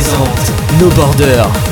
Présente No Border.